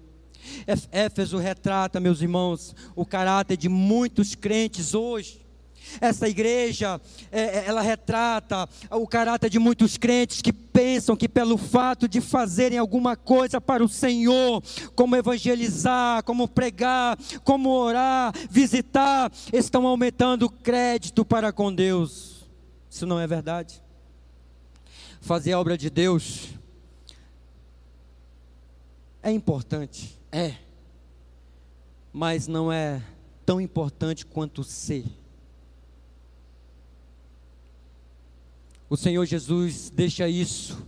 Éfeso retrata, meus irmãos, o caráter de muitos crentes hoje essa igreja, é, é, ela retrata o caráter de muitos crentes que pensam que pelo fato de fazerem alguma coisa para o Senhor, como evangelizar, como pregar, como orar, visitar, estão aumentando o crédito para com Deus. Isso não é verdade. Fazer a obra de Deus é importante, é, mas não é tão importante quanto ser. O Senhor Jesus deixa isso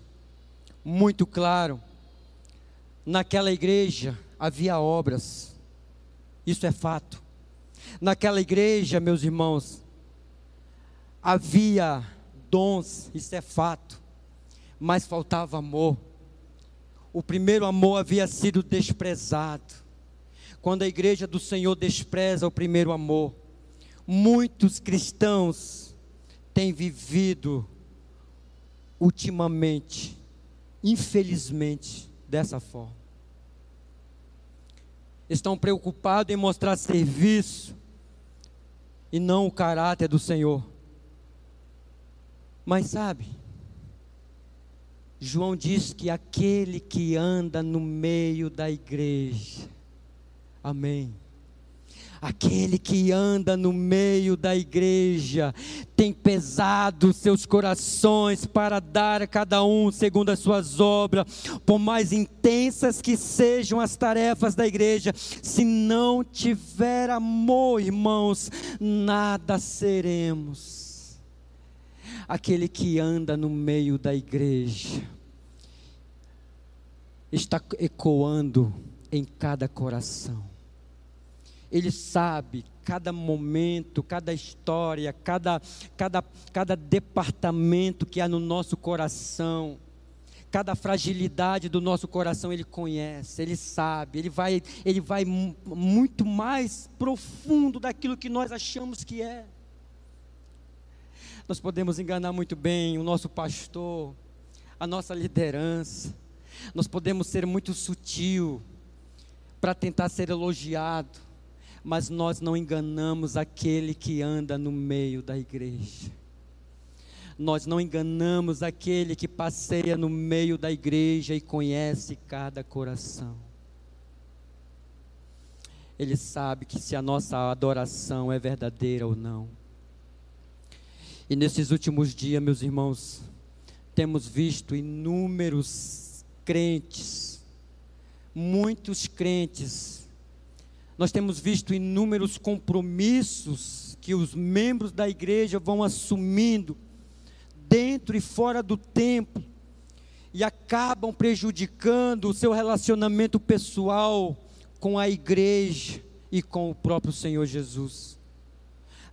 muito claro. Naquela igreja havia obras, isso é fato. Naquela igreja, meus irmãos, havia dons, isso é fato, mas faltava amor. O primeiro amor havia sido desprezado. Quando a igreja do Senhor despreza o primeiro amor, muitos cristãos têm vivido ultimamente, infelizmente, dessa forma. Estão preocupados em mostrar serviço e não o caráter do Senhor. Mas sabe, João diz que aquele que anda no meio da igreja, amém Aquele que anda no meio da igreja tem pesado seus corações para dar a cada um segundo as suas obras, por mais intensas que sejam as tarefas da igreja, se não tiver amor, irmãos, nada seremos. Aquele que anda no meio da igreja está ecoando em cada coração Ele sabe cada momento, cada história, cada, cada, cada departamento que há no nosso coração, cada fragilidade do nosso coração Ele conhece, Ele sabe, Ele vai, ele vai muito mais profundo daquilo que nós achamos que é. Nós podemos enganar muito bem o nosso pastor, a nossa liderança, nós podemos ser muito sutil para tentar ser elogiado, mas nós não enganamos aquele que anda no meio da igreja. Nós não enganamos aquele que passeia no meio da igreja e conhece cada coração. Ele sabe que se a nossa adoração é verdadeira ou não. E nesses últimos dias, meus irmãos, temos visto inúmeros crentes, muitos crentes nós temos visto inúmeros compromissos que os membros da igreja vão assumindo dentro e fora do templo e acabam prejudicando o seu relacionamento pessoal com a igreja e com o próprio Senhor Jesus.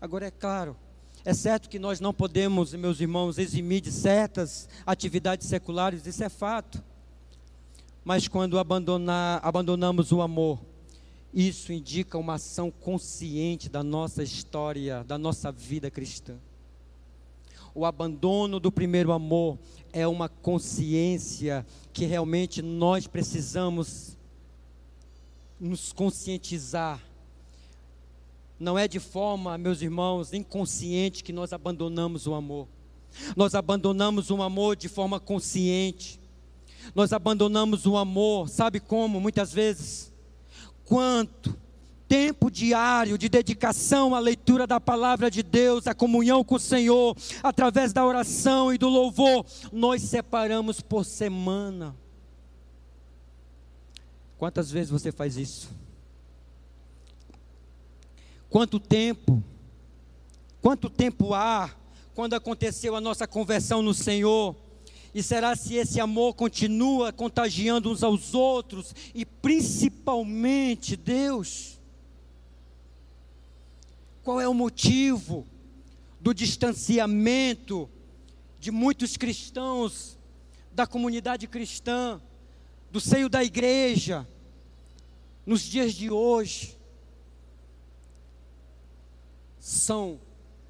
Agora é claro, é certo que nós não podemos, meus irmãos, eximir de certas atividades seculares, isso é fato. Mas quando abandonar, abandonamos o amor, isso indica uma ação consciente da nossa história, da nossa vida cristã. O abandono do primeiro amor é uma consciência que realmente nós precisamos nos conscientizar. Não é de forma, meus irmãos, inconsciente que nós abandonamos o amor. Nós abandonamos o amor de forma consciente. Nós abandonamos o amor, sabe como? Muitas vezes quanto tempo diário de dedicação à leitura da palavra de Deus, à comunhão com o Senhor, através da oração e do louvor, nós separamos por semana. Quantas vezes você faz isso? Quanto tempo? Quanto tempo há quando aconteceu a nossa conversão no Senhor? E será se esse amor continua contagiando uns aos outros e principalmente Deus? Qual é o motivo do distanciamento de muitos cristãos da comunidade cristã, do seio da igreja, nos dias de hoje? São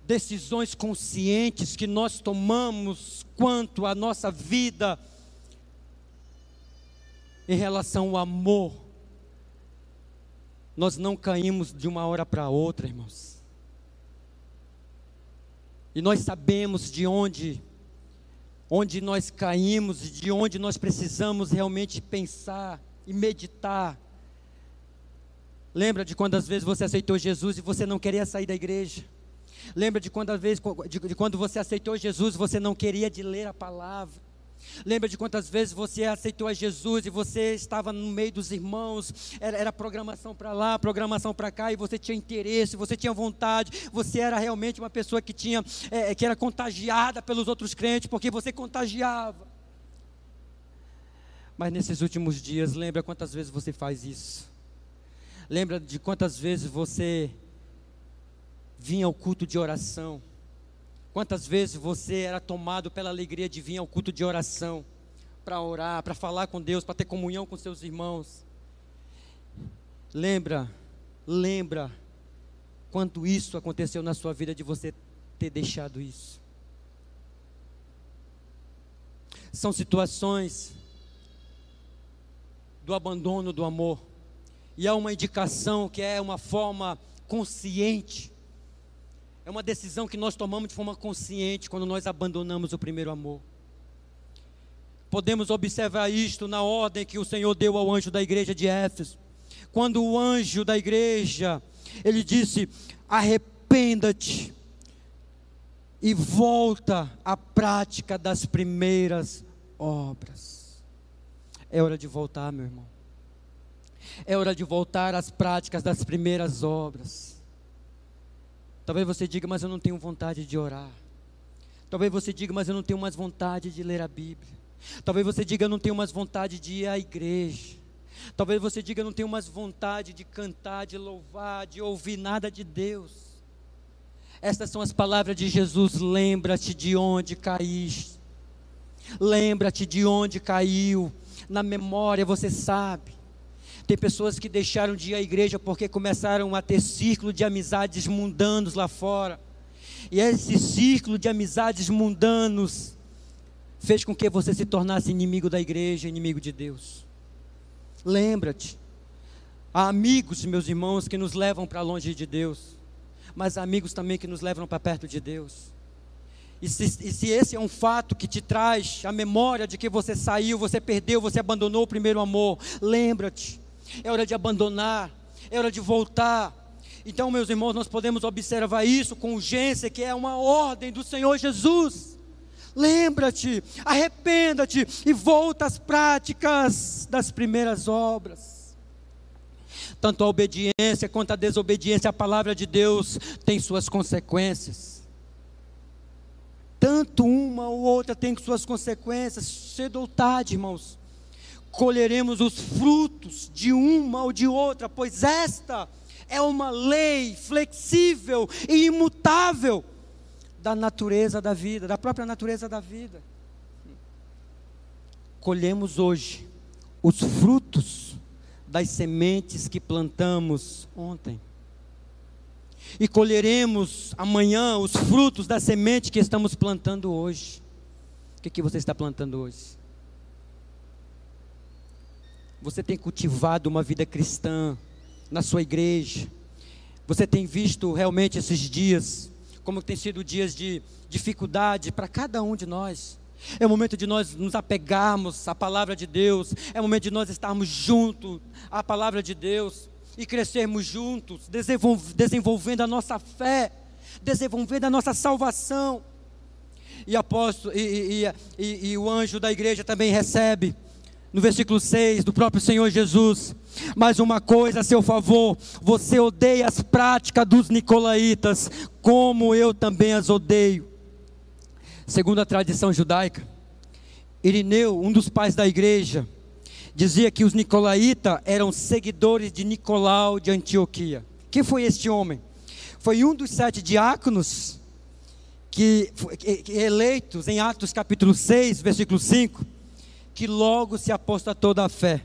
decisões conscientes que nós tomamos quanto à nossa vida em relação ao amor. Nós não caímos de uma hora para outra, irmãos. E nós sabemos de onde onde nós caímos e de onde nós precisamos realmente pensar e meditar. Lembra de quando às vezes você aceitou Jesus e você não queria sair da igreja? Lembra de quando, vez, de, de quando você aceitou Jesus, você não queria de ler a palavra. Lembra de quantas vezes você aceitou a Jesus e você estava no meio dos irmãos, era, era programação para lá, programação para cá, e você tinha interesse, você tinha vontade, você era realmente uma pessoa que tinha, é, que era contagiada pelos outros crentes, porque você contagiava. Mas nesses últimos dias, lembra quantas vezes você faz isso? Lembra de quantas vezes você vinha ao culto de oração. Quantas vezes você era tomado pela alegria de vir ao culto de oração, para orar, para falar com Deus, para ter comunhão com seus irmãos? Lembra, lembra quanto isso aconteceu na sua vida de você ter deixado isso. São situações do abandono do amor. E há uma indicação que é uma forma consciente é uma decisão que nós tomamos de forma consciente quando nós abandonamos o primeiro amor. Podemos observar isto na ordem que o Senhor deu ao anjo da igreja de Éfeso. Quando o anjo da igreja, ele disse: "Arrependa-te e volta à prática das primeiras obras". É hora de voltar, meu irmão. É hora de voltar às práticas das primeiras obras. Talvez você diga, mas eu não tenho vontade de orar. Talvez você diga, mas eu não tenho mais vontade de ler a Bíblia. Talvez você diga, eu não tenho mais vontade de ir à igreja. Talvez você diga, eu não tenho mais vontade de cantar, de louvar, de ouvir nada de Deus. Estas são as palavras de Jesus. Lembra-te de onde caíste. Lembra-te de onde caiu. Na memória você sabe. Tem pessoas que deixaram de ir à igreja porque começaram a ter círculo de amizades mundanos lá fora. E esse círculo de amizades mundanos fez com que você se tornasse inimigo da igreja, inimigo de Deus. Lembra-te. Há amigos, meus irmãos, que nos levam para longe de Deus, mas há amigos também que nos levam para perto de Deus. E se, e se, esse é um fato que te traz a memória de que você saiu, você perdeu, você abandonou o primeiro amor, lembra-te. É hora de abandonar, é hora de voltar. Então, meus irmãos, nós podemos observar isso com urgência, que é uma ordem do Senhor Jesus. Lembra-te, arrependa-te e volta às práticas das primeiras obras. Tanto a obediência quanto a desobediência à palavra de Deus tem suas consequências. Tanto uma ou outra tem suas consequências. Cedo ou tarde, irmãos, colheremos os frutos de uma ou de outra, pois esta é uma lei flexível e imutável da natureza da vida, da própria natureza da vida. Colhemos hoje os frutos das sementes que plantamos ontem. E colheremos amanhã os frutos da semente que estamos plantando hoje. O que, que você está plantando hoje? Você tem cultivado uma vida cristã na sua igreja? Você tem visto realmente esses dias como tem sido dias de dificuldade para cada um de nós. É o momento de nós nos apegarmos à palavra de Deus, é o momento de nós estarmos juntos à palavra de Deus e crescermos juntos, desenvolvendo a nossa fé, desenvolvendo a nossa salvação. E, apóstolo, e, e, e, e o anjo da igreja também recebe no versículo 6 do próprio Senhor Jesus. Mas uma coisa a seu favor: você odeia as práticas dos nicolaítas, como eu também as odeio. Segundo a tradição judaica, Irineu, um dos pais da igreja, dizia que os nicolaítas eram seguidores de Nicolau de Antioquia. Quem foi este homem? Foi um dos sete diáconos que, que eleitos em Atos capítulo 6, versículo 5 que logo se apostatou da fé.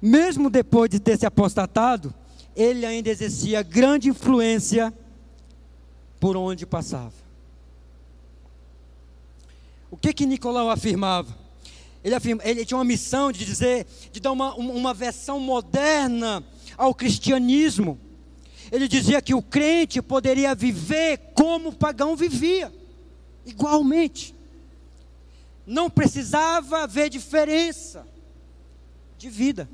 Mesmo depois de ter se apostatado, ele ainda exercia grande influência por onde passava. O que que Nicolau afirmava? Ele, afirma, ele tinha uma missão de dizer, de dar uma, uma versão moderna ao cristianismo. Ele dizia que o crente poderia viver como o pagão vivia, igualmente não precisava haver diferença de vida.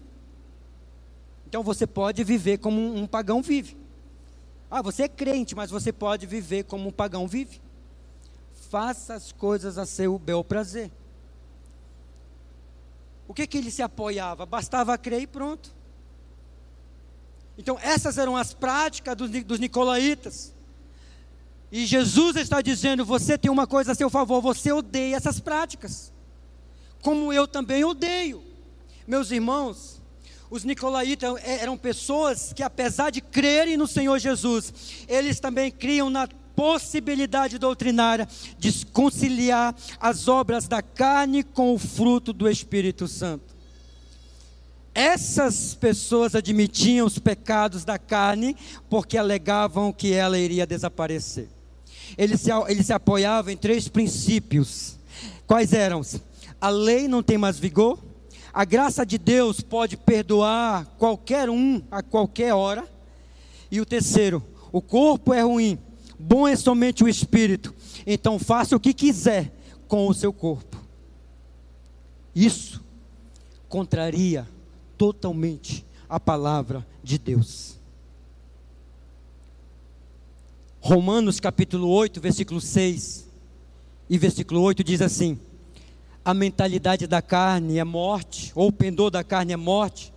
Então você pode viver como um, pagão vive. Ah, você é crente, mas você pode viver como um pagão vive. Faça as coisas a seu bel prazer. O que, que ele se apoiava? Bastava crer e pronto. Então, essas eram as práticas dos, dos nicolaítas. E Jesus está dizendo: você tem uma coisa a seu favor, você odeia essas práticas, como eu também odeio. Meus irmãos, os nicolaítas eram pessoas que, apesar de crerem no Senhor Jesus, eles também criam na possibilidade doutrinária de conciliar as obras da carne com o fruto do Espírito Santo. Essas pessoas admitiam os pecados da carne porque alegavam que ela iria desaparecer ele se, ele se apoiava em três princípios. Quais eram? A lei não tem mais vigor, a graça de Deus pode perdoar qualquer um a qualquer hora. E o terceiro, o corpo é ruim, bom é somente o espírito. Então faça o que quiser com o seu corpo. Isso contraria totalmente a palavra de Deus. Romanos capítulo 8, versículo 6 e versículo 8 diz assim: A mentalidade da carne é morte, ou o pendor da carne é morte,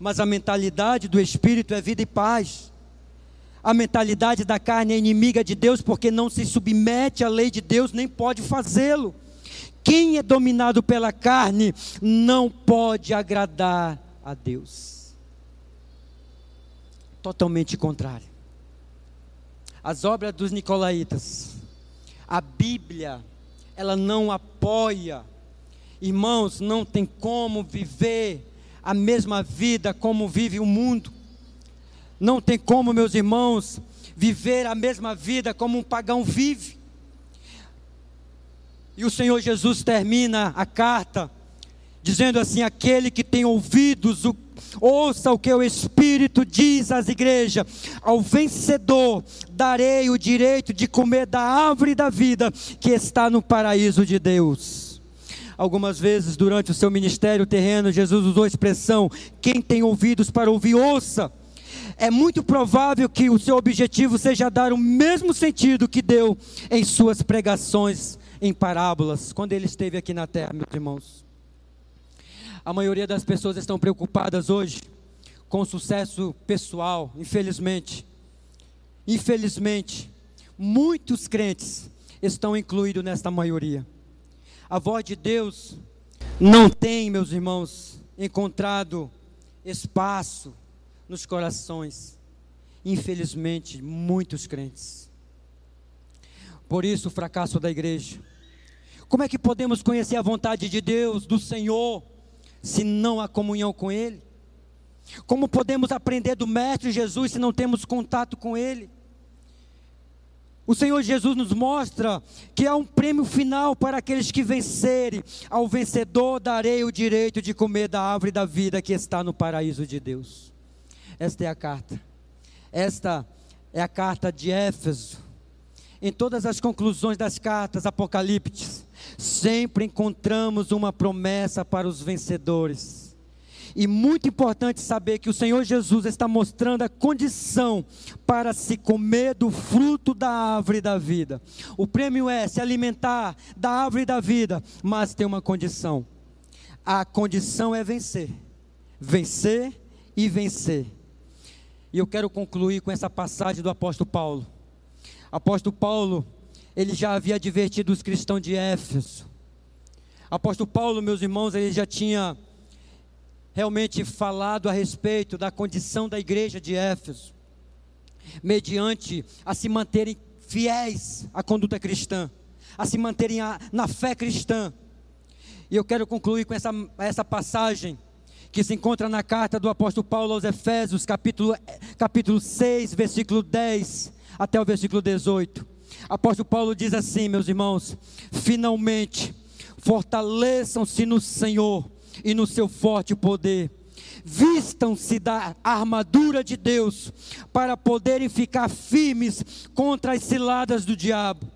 mas a mentalidade do espírito é vida e paz. A mentalidade da carne é inimiga de Deus porque não se submete à lei de Deus, nem pode fazê-lo. Quem é dominado pela carne não pode agradar a Deus. Totalmente contrário. As obras dos nicolaítas, a Bíblia, ela não apoia. Irmãos, não tem como viver a mesma vida como vive o mundo. Não tem como, meus irmãos, viver a mesma vida como um pagão vive. E o Senhor Jesus termina a carta dizendo assim: aquele que tem ouvidos, o, ouça o que o Espírito diz às igrejas: ao vencedor darei o direito de comer da árvore da vida que está no paraíso de Deus. Algumas vezes durante o seu ministério terreno, Jesus usou a expressão: quem tem ouvidos para ouvir, ouça é muito provável que o seu objetivo seja dar o mesmo sentido que deu em suas pregações em parábolas, quando ele esteve aqui na terra, meus irmãos. A maioria das pessoas estão preocupadas hoje com sucesso pessoal, infelizmente. Infelizmente, muitos crentes estão incluídos nesta maioria. A voz de Deus não tem, meus irmãos, encontrado espaço nos corações, infelizmente, muitos crentes. Por isso, o fracasso da igreja. Como é que podemos conhecer a vontade de Deus, do Senhor, se não há comunhão com Ele? Como podemos aprender do Mestre Jesus se não temos contato com Ele? O Senhor Jesus nos mostra que há um prêmio final para aqueles que vencerem. Ao vencedor darei o direito de comer da árvore da vida que está no paraíso de Deus. Esta é a carta. Esta é a carta de Éfeso. Em todas as conclusões das cartas apocalípticas, sempre encontramos uma promessa para os vencedores. E muito importante saber que o Senhor Jesus está mostrando a condição para se comer do fruto da árvore da vida. O prêmio é se alimentar da árvore da vida, mas tem uma condição. A condição é vencer. Vencer e vencer. E eu quero concluir com essa passagem do apóstolo Paulo. Apóstolo Paulo, ele já havia advertido os cristãos de Éfeso. Apóstolo Paulo, meus irmãos, ele já tinha realmente falado a respeito da condição da igreja de Éfeso, mediante a se manterem fiéis à conduta cristã, a se manterem na fé cristã. E eu quero concluir com essa, essa passagem que se encontra na carta do apóstolo Paulo aos Efésios, capítulo, capítulo 6, versículo 10 até o versículo 18. Apóstolo Paulo diz assim, meus irmãos: finalmente, fortaleçam-se no Senhor e no seu forte poder. Vistam-se da armadura de Deus para poderem ficar firmes contra as ciladas do diabo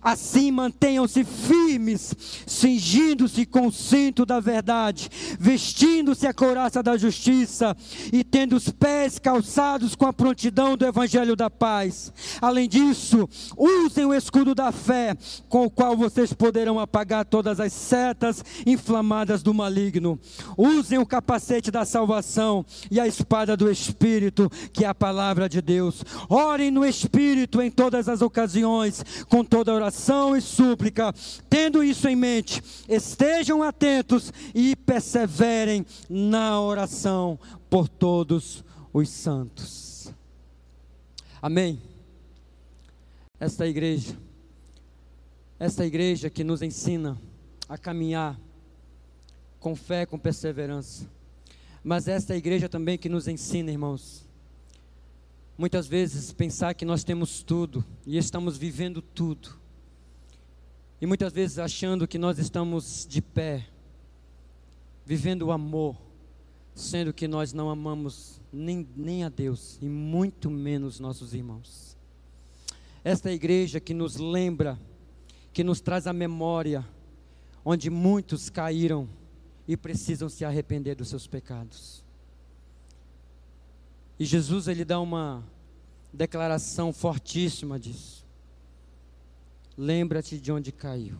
Assim mantenham-se firmes, cingindo-se com o cinto da verdade, vestindo-se a couraça da justiça e tendo os pés calçados com a prontidão do evangelho da paz. Além disso, usem o escudo da fé, com o qual vocês poderão apagar todas as setas inflamadas do maligno. Usem o capacete da salvação e a espada do espírito, que é a palavra de Deus. Orem no espírito em todas as ocasiões, com toda oração e súplica. Tendo isso em mente, estejam atentos e perseverem na oração por todos os santos. Amém. Esta igreja, esta igreja que nos ensina a caminhar com fé, com perseverança. Mas esta igreja também que nos ensina, irmãos, muitas vezes pensar que nós temos tudo e estamos vivendo tudo. E muitas vezes achando que nós estamos de pé, vivendo o amor, sendo que nós não amamos nem, nem a Deus e muito menos nossos irmãos. Esta é igreja que nos lembra, que nos traz a memória, onde muitos caíram e precisam se arrepender dos seus pecados. E Jesus ele dá uma declaração fortíssima disso. Lembra-te de onde caiu,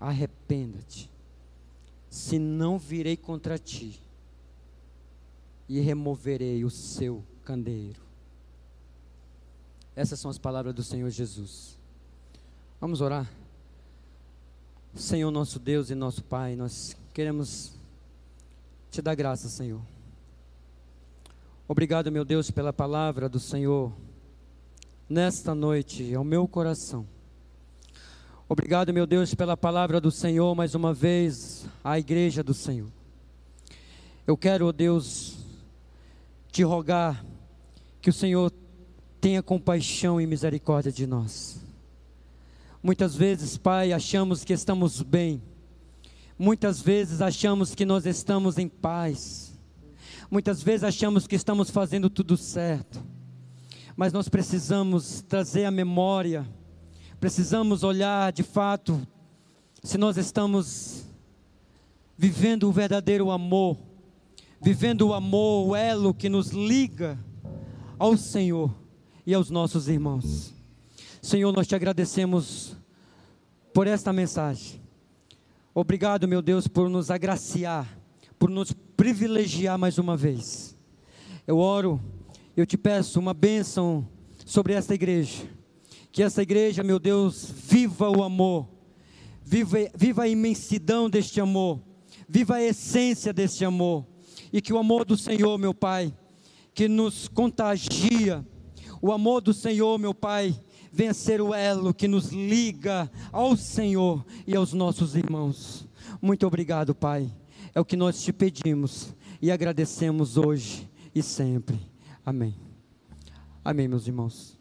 arrependa-te, se não virei contra ti e removerei o seu candeeiro. Essas são as palavras do Senhor Jesus. Vamos orar? Senhor nosso Deus e nosso Pai, nós queremos te dar graça, Senhor. Obrigado, meu Deus, pela palavra do Senhor nesta noite ao meu coração. Obrigado, meu Deus, pela palavra do Senhor mais uma vez à igreja do Senhor. Eu quero, oh Deus, te rogar que o Senhor tenha compaixão e misericórdia de nós. Muitas vezes, Pai, achamos que estamos bem. Muitas vezes achamos que nós estamos em paz. Muitas vezes achamos que estamos fazendo tudo certo mas nós precisamos trazer a memória, precisamos olhar de fato se nós estamos vivendo o verdadeiro amor, vivendo o amor, o elo que nos liga ao Senhor e aos nossos irmãos. Senhor, nós te agradecemos por esta mensagem. Obrigado, meu Deus, por nos agraciar, por nos privilegiar mais uma vez. Eu oro eu te peço uma bênção sobre esta igreja. Que essa igreja, meu Deus, viva o amor, viva, viva a imensidão deste amor, viva a essência deste amor. E que o amor do Senhor, meu Pai, que nos contagia, o amor do Senhor, meu Pai, venha ser o elo que nos liga ao Senhor e aos nossos irmãos. Muito obrigado, Pai. É o que nós te pedimos e agradecemos hoje e sempre. Amém. Amém, meus irmãos.